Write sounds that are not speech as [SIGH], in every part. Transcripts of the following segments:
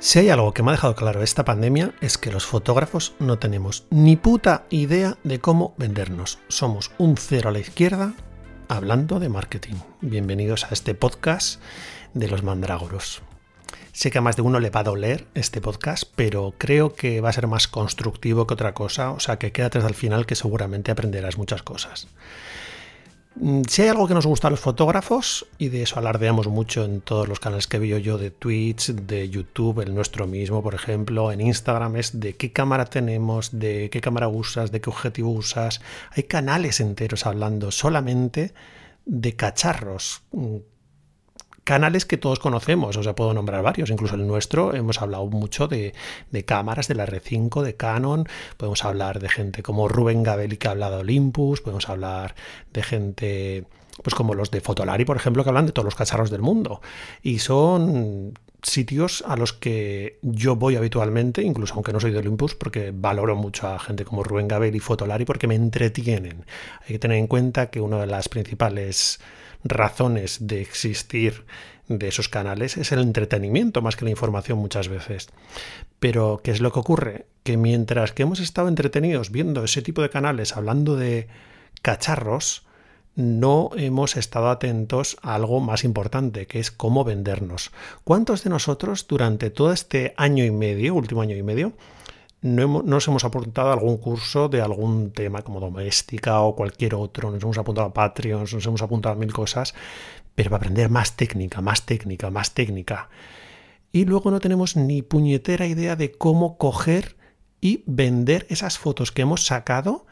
Si hay algo que me ha dejado claro esta pandemia es que los fotógrafos no tenemos ni puta idea de cómo vendernos. Somos un cero a la izquierda hablando de marketing. Bienvenidos a este podcast de los mandrágoros. Sé que a más de uno le va a doler este podcast, pero creo que va a ser más constructivo que otra cosa, o sea que quédate hasta el final que seguramente aprenderás muchas cosas. Mm, si hay algo que nos gusta a los fotógrafos, y de eso alardeamos mucho en todos los canales que veo yo de Twitch, de YouTube, el nuestro mismo, por ejemplo, en Instagram, es de qué cámara tenemos, de qué cámara usas, de qué objetivo usas. Hay canales enteros hablando solamente de cacharros, mm, canales que todos conocemos, o sea, puedo nombrar varios, incluso el nuestro, hemos hablado mucho de, cámaras de la R5, de Canon, podemos hablar de gente como Rubén Gabelli que habla de Olympus, podemos hablar de gente pues como los de Fotolari, por ejemplo, que hablan de todos los cacharros del mundo. Y son sitios a los que yo voy habitualmente, incluso aunque no soy de Olympus, porque valoro mucho a gente como Rubén Gabel y Fotolari porque me entretienen. Hay que tener en cuenta que una de las principales razones de existir de esos canales es el entretenimiento más que la información muchas veces. Pero, ¿qué es lo que ocurre? Que mientras que hemos estado entretenidos viendo ese tipo de canales hablando de cacharros, no hemos estado atentos a algo más importante, que es cómo vendernos. ¿Cuántos de nosotros durante todo este año y medio, último año y medio, no nos hemos apuntado a algún curso de algún tema como doméstica o cualquier otro, nos hemos apuntado a Patreon, nos hemos apuntado a mil cosas, pero para aprender más técnica, más técnica, más técnica. Y luego no tenemos ni puñetera idea de cómo coger y vender esas fotos que hemos sacado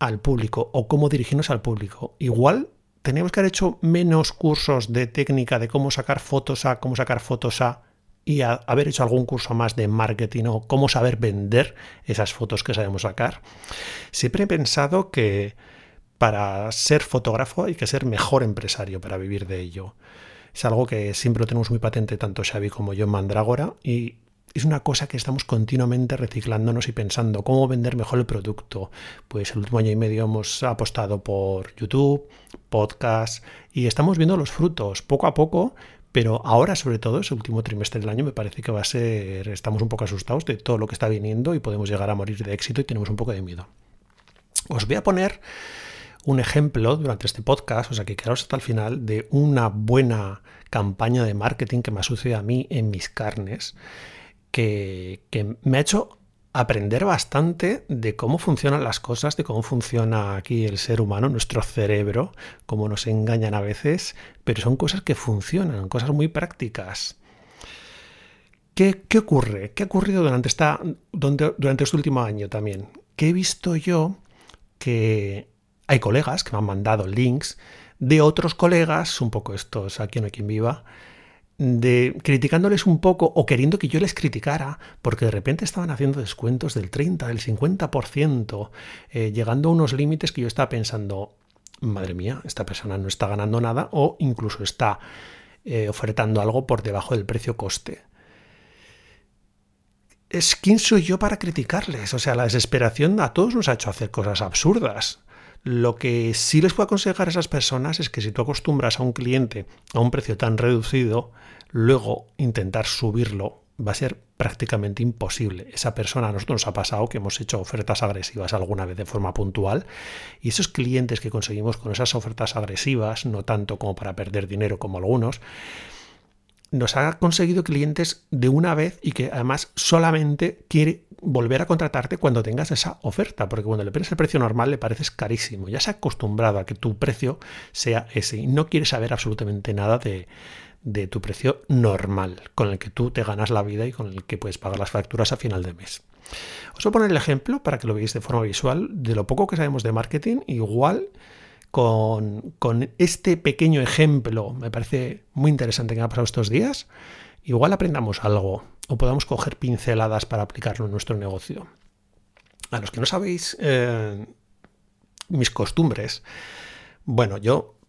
al público o cómo dirigirnos al público. Igual tenemos que haber hecho menos cursos de técnica de cómo sacar fotos a, cómo sacar fotos a y haber hecho algún curso más de marketing o cómo saber vender esas fotos que sabemos sacar. Siempre he pensado que para ser fotógrafo hay que ser mejor empresario para vivir de ello. Es algo que siempre lo tenemos muy patente tanto Xavi como yo en Mandrágora y es una cosa que estamos continuamente reciclándonos y pensando cómo vender mejor el producto. Pues el último año y medio hemos apostado por YouTube, podcast y estamos viendo los frutos. Poco a poco pero ahora, sobre todo, ese último trimestre del año, me parece que va a ser, estamos un poco asustados de todo lo que está viniendo y podemos llegar a morir de éxito y tenemos un poco de miedo. Os voy a poner un ejemplo durante este podcast, o sea que quedaros hasta el final, de una buena campaña de marketing que me ha sucedido a mí en mis carnes, que, me ha hecho aprender bastante de cómo funcionan las cosas, de cómo funciona aquí el ser humano, nuestro cerebro, cómo nos engañan a veces, pero son cosas que funcionan, cosas muy prácticas. ¿Qué, qué ocurre? ¿Qué ha ocurrido durante, esta, durante este último año también? Que he visto yo que hay colegas que me han mandado links de otros colegas, un poco estos aquí en Quien Viva, de criticándoles un poco o queriendo que yo les criticara, porque de repente estaban haciendo descuentos del 30, del 50%, eh, llegando a unos límites que yo estaba pensando, madre mía, esta persona no está ganando nada o incluso está eh, ofertando algo por debajo del precio coste. Es quién soy yo para criticarles. O sea, la desesperación a todos nos ha hecho hacer cosas absurdas. Lo que sí les puedo aconsejar a esas personas es que si tú acostumbras a un cliente a un precio tan reducido, luego intentar subirlo va a ser prácticamente imposible. Esa persona a nosotros nos ha pasado que hemos hecho ofertas agresivas alguna vez de forma puntual y esos clientes que conseguimos con esas ofertas agresivas, no tanto como para perder dinero como algunos, nos ha conseguido clientes de una vez y que además solamente quiere volver a contratarte cuando tengas esa oferta, porque cuando le pones el precio normal le pareces carísimo. Ya se ha acostumbrado a que tu precio sea ese y no quiere saber absolutamente nada de, de tu precio normal, con el que tú te ganas la vida y con el que puedes pagar las facturas a final de mes. Os voy a poner el ejemplo para que lo veáis de forma visual de lo poco que sabemos de marketing, igual con, con este pequeño ejemplo, me parece muy interesante que ha pasado estos días, igual aprendamos algo o podamos coger pinceladas para aplicarlo en nuestro negocio. A los que no sabéis eh, mis costumbres, bueno, yo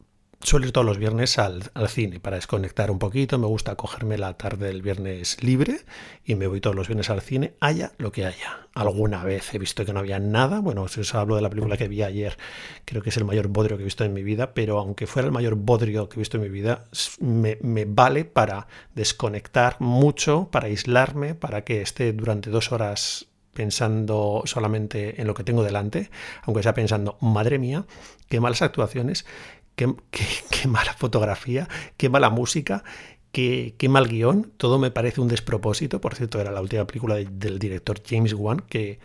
suelo ir todos los viernes al, cine para desconectar un poquito. Me gusta cogerme la tarde del viernes libre y me voy todos los viernes al cine, haya lo que haya. Alguna vez he visto que no había nada. Bueno, si os hablo de la película que vi ayer, creo que es el mayor bodrio que he visto en mi vida, pero aunque fuera el mayor bodrio que he visto en mi vida, me, me vale para desconectar mucho, para aislarme, para que esté durante dos horas pensando solamente en lo que tengo delante, aunque sea pensando, madre mía, qué malas actuaciones, qué, mala fotografía, qué mala música, qué, mal guion, todo me parece un despropósito. Por cierto, era la última película del director James Wan, que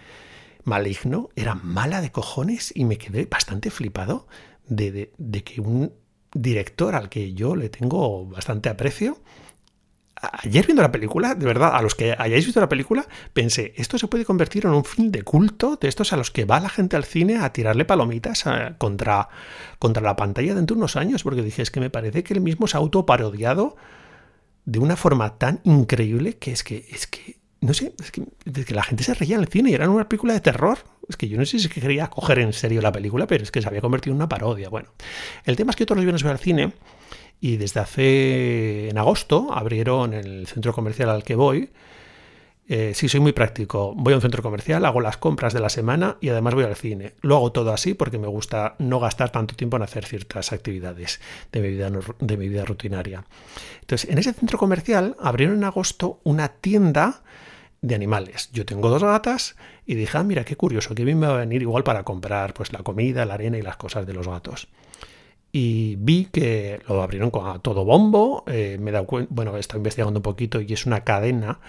maligno, era mala de cojones y me quedé bastante flipado de que un director al que yo le tengo bastante aprecio, ayer viendo la película, de verdad, a los que hayáis visto la película, pensé, esto se puede convertir en un film de culto de estos a los que va la gente al cine a tirarle palomitas eh, contra, contra la pantalla dentro de unos años, porque dije, es que me parece que él mismo se ha autoparodiado de una forma tan increíble que es que, es que, no sé, es que, que la gente se reía en el cine y era una película de terror. Es que yo no sé si quería coger en serio la película, pero es que se había convertido en una parodia. Bueno, el tema es que todos los viernes voy al cine y desde hace, en agosto, abrieron el centro comercial al que voy. Eh, sí, soy muy práctico. Voy a un centro comercial, hago las compras de la semana y además voy al cine. Lo hago todo así porque me gusta no gastar tanto tiempo en hacer ciertas actividades de mi vida, de mi vida rutinaria. Entonces, en ese centro comercial abrieron en agosto una tienda de animales. Yo tengo dos gatas y dije, ah, mira, qué curioso, que bien me va a venir igual para comprar pues la comida, la arena y las cosas de los gatos y vi que lo abrieron con todo bombo. Eh, me he dado bueno, he estado investigando un poquito y es una cadena,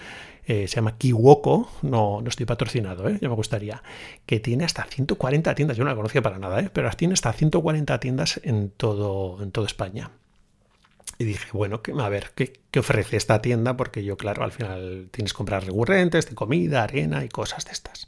eh, se llama Kiwoko, no, no estoy patrocinado, ¿eh? ya me gustaría, que tiene hasta 140 tiendas, yo no la conocía para nada, ¿eh? pero tiene hasta 140 tiendas en todo, en toda España. Y dije, bueno, a ver, ¿qué, ¿qué, ofrece esta tienda? Porque yo, claro, al final tienes compras recurrentes de comida, arena y cosas de estas.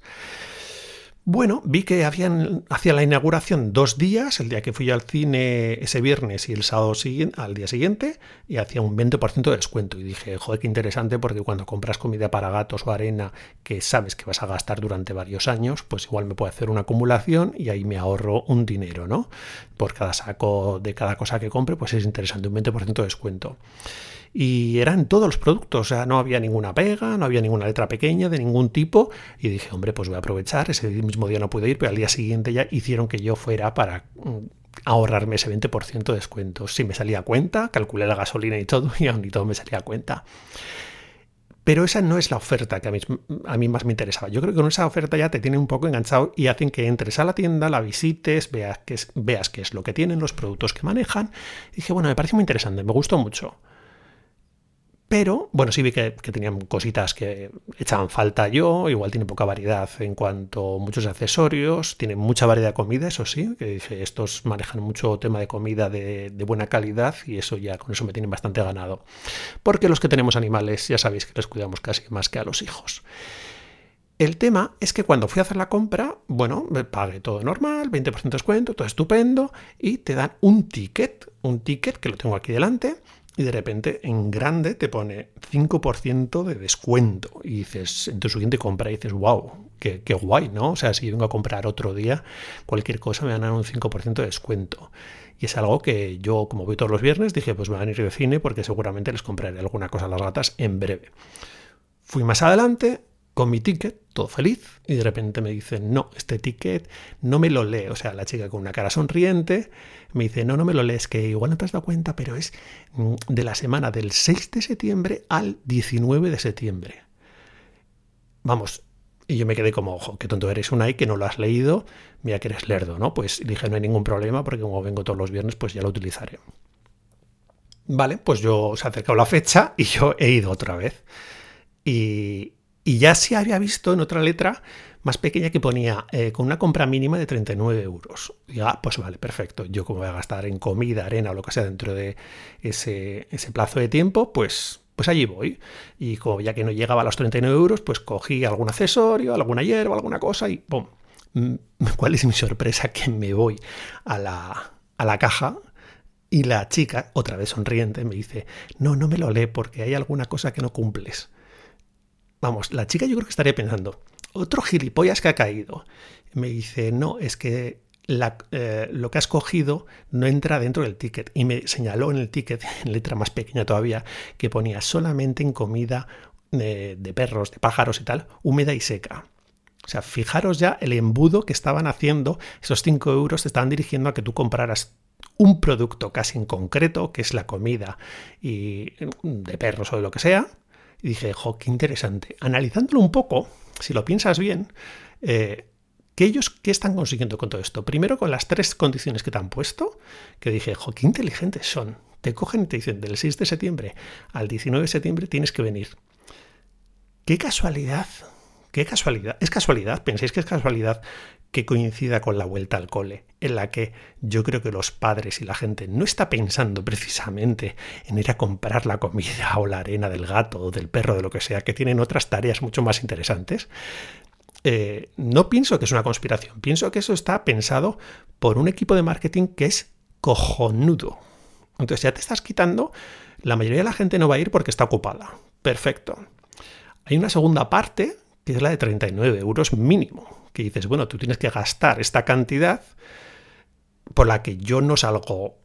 Bueno, vi que habían hacía la inauguración dos días, el día que fui al cine ese viernes y el sábado al día siguiente, y hacía un 20% de descuento. Y dije, joder, qué interesante, porque cuando compras comida para gatos o arena que sabes que vas a gastar durante varios años, pues igual me puedo hacer una acumulación y ahí me ahorro un dinero, ¿no? Por cada saco de cada cosa que compre, pues es interesante, un 20% de descuento y eran todos los productos, o sea, no había ninguna pega, no había ninguna letra pequeña de ningún tipo y dije, hombre, pues voy a aprovechar, ese mismo día no pude ir, pero al día siguiente ya hicieron que yo fuera para mm, ahorrarme ese 20% de descuento. Si me salía cuenta, calculé la gasolina y todo [LAUGHS] y aún y todo me salía cuenta. Pero esa no es la oferta que a mí, a mí, más me interesaba. Yo creo que con esa oferta ya te tiene un poco enganchado y hacen que entres a la tienda, la visites, veas qué es, veas qué es lo que tienen, los productos que manejan. Y dije, bueno, me parece muy interesante, me gustó mucho. Pero, bueno, sí vi que, tenían cositas que echaban falta yo, igual tiene poca variedad en cuanto a muchos accesorios, tiene mucha variedad de comida, eso sí, que dije, estos manejan mucho tema de comida de, buena calidad y eso ya con eso me tienen bastante ganado. Porque los que tenemos animales ya sabéis que les cuidamos casi más que a los hijos. El tema es que cuando fui a hacer la compra, bueno, me pagué todo normal, 20% de descuento, todo estupendo, y te dan un ticket, un ticket que lo tengo aquí delante, y de repente en grande te pone 5% de descuento y dices, en tu siguiente compra dices, wow, qué, guay, ¿no? O sea, si vengo a comprar otro día, cualquier cosa me van a dar un 5% de descuento. Y es algo que yo, como voy todos los viernes, dije, pues me van a ir de cine porque seguramente les compraré alguna cosa a las gatas en breve. Fui más adelante, con mi ticket, todo feliz, y de repente me dicen, no, este ticket no me lo lee. O sea, la chica con una cara sonriente me dice, no, no me lo lees, que igual no te has dado cuenta, pero es mm, de la semana del 6 de septiembre al 19 de septiembre. Vamos, y yo me quedé como, ojo, qué tonto eres, una y que no lo has leído, mira que eres lerdo, ¿no? Pues dije, no hay ningún problema, porque como vengo todos los viernes, pues ya lo utilizaré. Vale, pues yo se ha acercado la fecha y yo he ido otra vez. Y, y ya se había visto en otra letra más pequeña que ponía eh, con una compra mínima de 39 euros. Y ah, pues vale, perfecto. Yo como voy a gastar en comida, arena o lo que sea dentro de ese, ese plazo de tiempo, pues, pues allí voy. Y como ya que no llegaba a los 39 euros, pues cogí algún accesorio, alguna hierba, alguna cosa y ¡pum! Mm, ¿Cuál es mi sorpresa? Que me voy a la, a la caja y la chica, otra vez sonriente, me dice, no, no me lo lee porque hay alguna cosa que no cumples. Vamos, la chica yo creo que estaría pensando, otro gilipollas que ha caído. Me dice, no, es que eh, lo que has cogido no entra dentro del ticket. Y me señaló en el ticket, [LAUGHS] en letra más pequeña todavía, que ponía solamente en comida de, de perros, de pájaros y tal, húmeda y seca. O sea, fijaros ya el embudo que estaban haciendo, esos 5 euros te estaban dirigiendo a que tú compraras un producto casi en concreto, que es la comida y de perros o de lo que sea. Y dije, jo, qué interesante. Analizándolo un poco, si lo piensas bien, eh, ¿qué ellos qué están consiguiendo con todo esto? Primero con las tres condiciones que te han puesto, que dije, jo, qué inteligentes son. Te cogen y te dicen, del 6 de septiembre al 19 de septiembre tienes que venir. Qué casualidad Qué casualidad. Es casualidad, pensáis que es casualidad que coincida con la vuelta al cole, en la que yo creo que los padres y la gente no está pensando precisamente en ir a comprar la comida o la arena del gato o del perro, de lo que sea, que tienen otras tareas mucho más interesantes. Eh, no pienso que es una conspiración, pienso que eso está pensado por un equipo de marketing que es cojonudo. Entonces ya te estás quitando, la mayoría de la gente no va a ir porque está ocupada. Perfecto. Hay una segunda parte que es la de 39 euros mínimo. Que dices, bueno, tú tienes que gastar esta cantidad por la que yo no salgo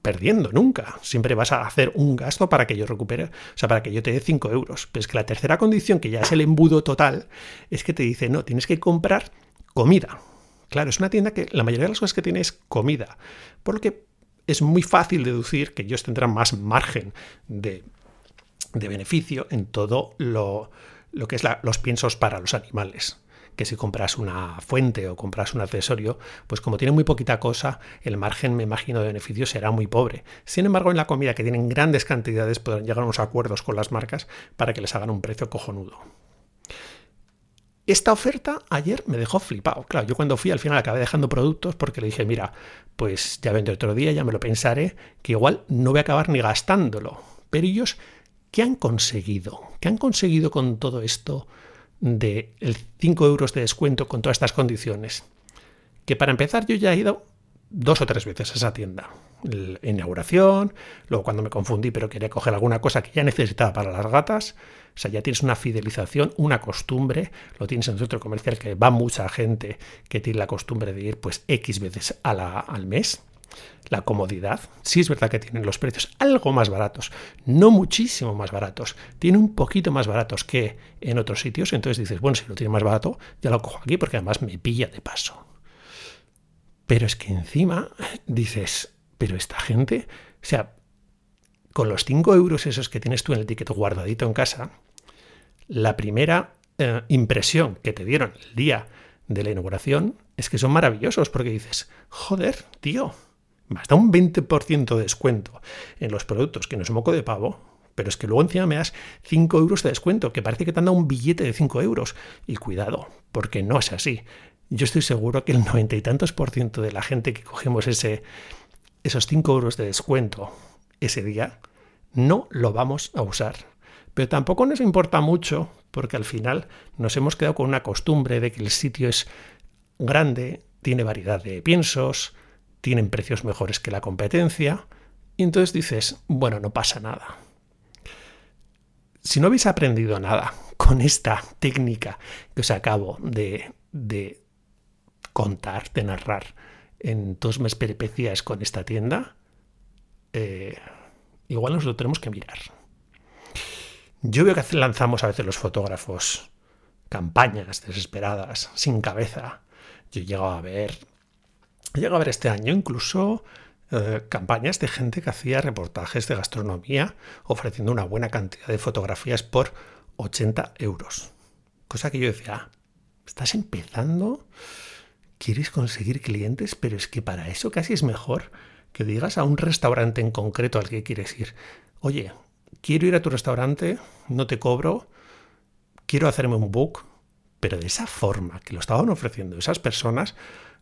perdiendo nunca. Siempre vas a hacer un gasto para que yo recupere, o sea, para que yo te dé 5 euros. Pero es que la tercera condición, que ya es el embudo total, es que te dice, no, tienes que comprar comida. Claro, es una tienda que la mayoría de las cosas que tiene es comida. Por lo que es muy fácil deducir que ellos tendrán más margen de, de beneficio en todo lo, lo que es los piensos para los animales que si compras una fuente o compras un accesorio, pues como tiene muy poquita cosa, el margen, me imagino, de beneficio será muy pobre. Sin embargo, en la comida, que tienen grandes cantidades, podrán llegar a unos acuerdos con las marcas para que les hagan un precio cojonudo. Esta oferta ayer me dejó flipado. Claro, yo cuando fui al final acabé dejando productos porque le dije, mira, pues ya vendré otro día, ya me lo pensaré, que igual no voy a acabar ni gastándolo. Pero ellos ¿Qué han conseguido? ¿Qué han conseguido con todo esto de el 5 euros de descuento con todas estas condiciones? Que para empezar yo ya he ido dos o tres veces a esa tienda. La inauguración, luego cuando me confundí pero quería coger alguna cosa que ya necesitaba para las gatas. O sea, ya tienes una fidelización, una costumbre, lo tienes en el centro comercial que va mucha gente que tiene la costumbre de ir pues X veces al mes la comodidad. Sí es verdad que tienen los precios algo más baratos, no muchísimo más baratos, tiene un poquito más baratos que en otros sitios, entonces dices, bueno, si lo tiene más barato, ya lo cojo aquí porque además me pilla de paso. Pero es que encima dices, pero esta gente, o sea, con los 5 euros esos que tienes tú en el ticket guardadito en casa, la primera eh, impresión que te dieron el día de la inauguración es que son maravillosos porque dices, joder, tío, hasta un 20% de descuento en los productos que no es moco de pavo, pero es que luego encima me das 5 euros de descuento, que parece que te han dado un billete de 5 euros. Y cuidado, porque no es así. Yo estoy seguro que el noventa y tantos por ciento de la gente que cogemos ese, esos 5 euros de descuento ese día, no lo vamos a usar. Pero tampoco nos importa mucho, porque al final nos hemos quedado con una costumbre de que el sitio es grande, tiene variedad de piensos, tienen precios mejores que la competencia, y entonces dices, bueno, no pasa nada. Si no habéis aprendido nada con esta técnica que os acabo de, de contar, de narrar en todas mis peripecias con esta tienda, eh, igual nos lo tenemos que mirar. Yo veo que lanzamos a veces los fotógrafos campañas desesperadas, sin cabeza. Yo llego a ver Llega a ver este año incluso eh, campañas de gente que hacía reportajes de gastronomía ofreciendo una buena cantidad de fotografías por 80 euros. Cosa que yo decía, ah, estás empezando, quieres conseguir clientes, pero es que para eso casi es mejor que digas a un restaurante en concreto al que quieres ir, oye, quiero ir a tu restaurante, no te cobro, quiero hacerme un book, pero de esa forma que lo estaban ofreciendo esas personas,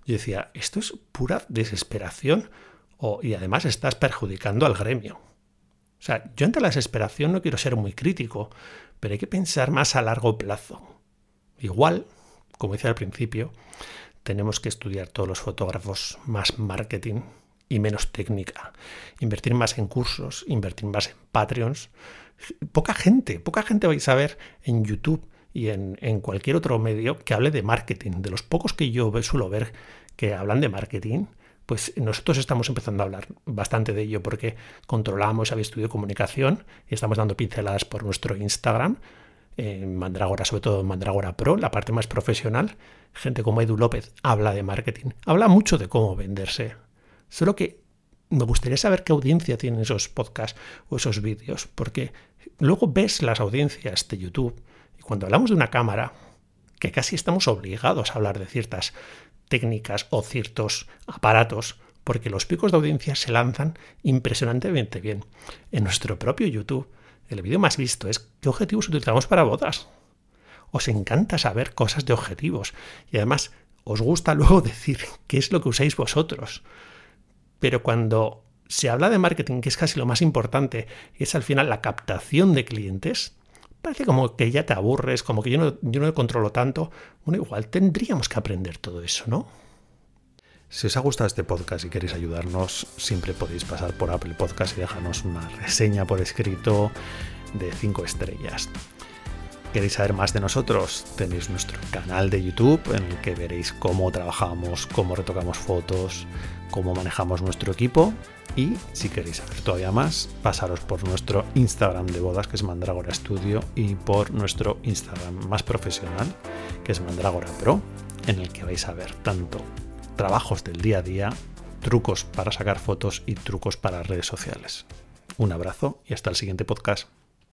yo decía, esto es pura desesperación y además estás perjudicando al gremio. O sea, yo ante la desesperación no quiero ser muy crítico, pero hay que pensar más a largo plazo. Igual, como decía al principio, tenemos que estudiar todos los fotógrafos más marketing y menos técnica, invertir más en cursos, invertir más en Patreons. Poca gente, poca gente vais a ver en YouTube y en, cualquier otro medio que hable de marketing. De los pocos que yo suelo ver que hablan de marketing, pues nosotros estamos empezando a hablar bastante de ello porque controlamos, había estudio comunicación y estamos dando pinceladas por nuestro Instagram, en Mandragora, sobre todo en Mandragora Pro, la parte más profesional. Gente como Edu López habla de marketing, habla mucho de cómo venderse. Solo que me gustaría saber qué audiencia tienen esos podcasts o esos vídeos, porque luego ves las audiencias de YouTube cuando hablamos de una cámara, que casi estamos obligados a hablar de ciertas técnicas o ciertos aparatos, porque los picos de audiencia se lanzan impresionantemente bien. En nuestro propio YouTube, el vídeo más visto es ¿qué objetivos utilizamos para bodas? Os encanta saber cosas de objetivos y además os gusta luego [LAUGHS] decir qué es lo que usáis vosotros. Pero cuando se habla de marketing, que es casi lo más importante, es al final la captación de clientes, parece como que ya te aburres, como que yo no, yo no controlo tanto. Bueno, igual tendríamos que aprender todo eso, ¿no? Si os ha gustado este podcast y queréis ayudarnos, siempre podéis pasar por Apple Podcast y dejarnos una reseña por escrito de 5 estrellas. ¿Queréis saber más de nosotros? Tenéis nuestro canal de YouTube en el que veréis cómo trabajamos, cómo retocamos fotos, cómo manejamos nuestro equipo y si queréis saber todavía más, pasaros por nuestro Instagram de bodas, que es Mandragora Studio, y por nuestro Instagram más profesional, que es Mandragora Pro, en el que vais a ver tanto trabajos del día a día, trucos para sacar fotos y trucos para redes sociales. Un abrazo y hasta el siguiente podcast.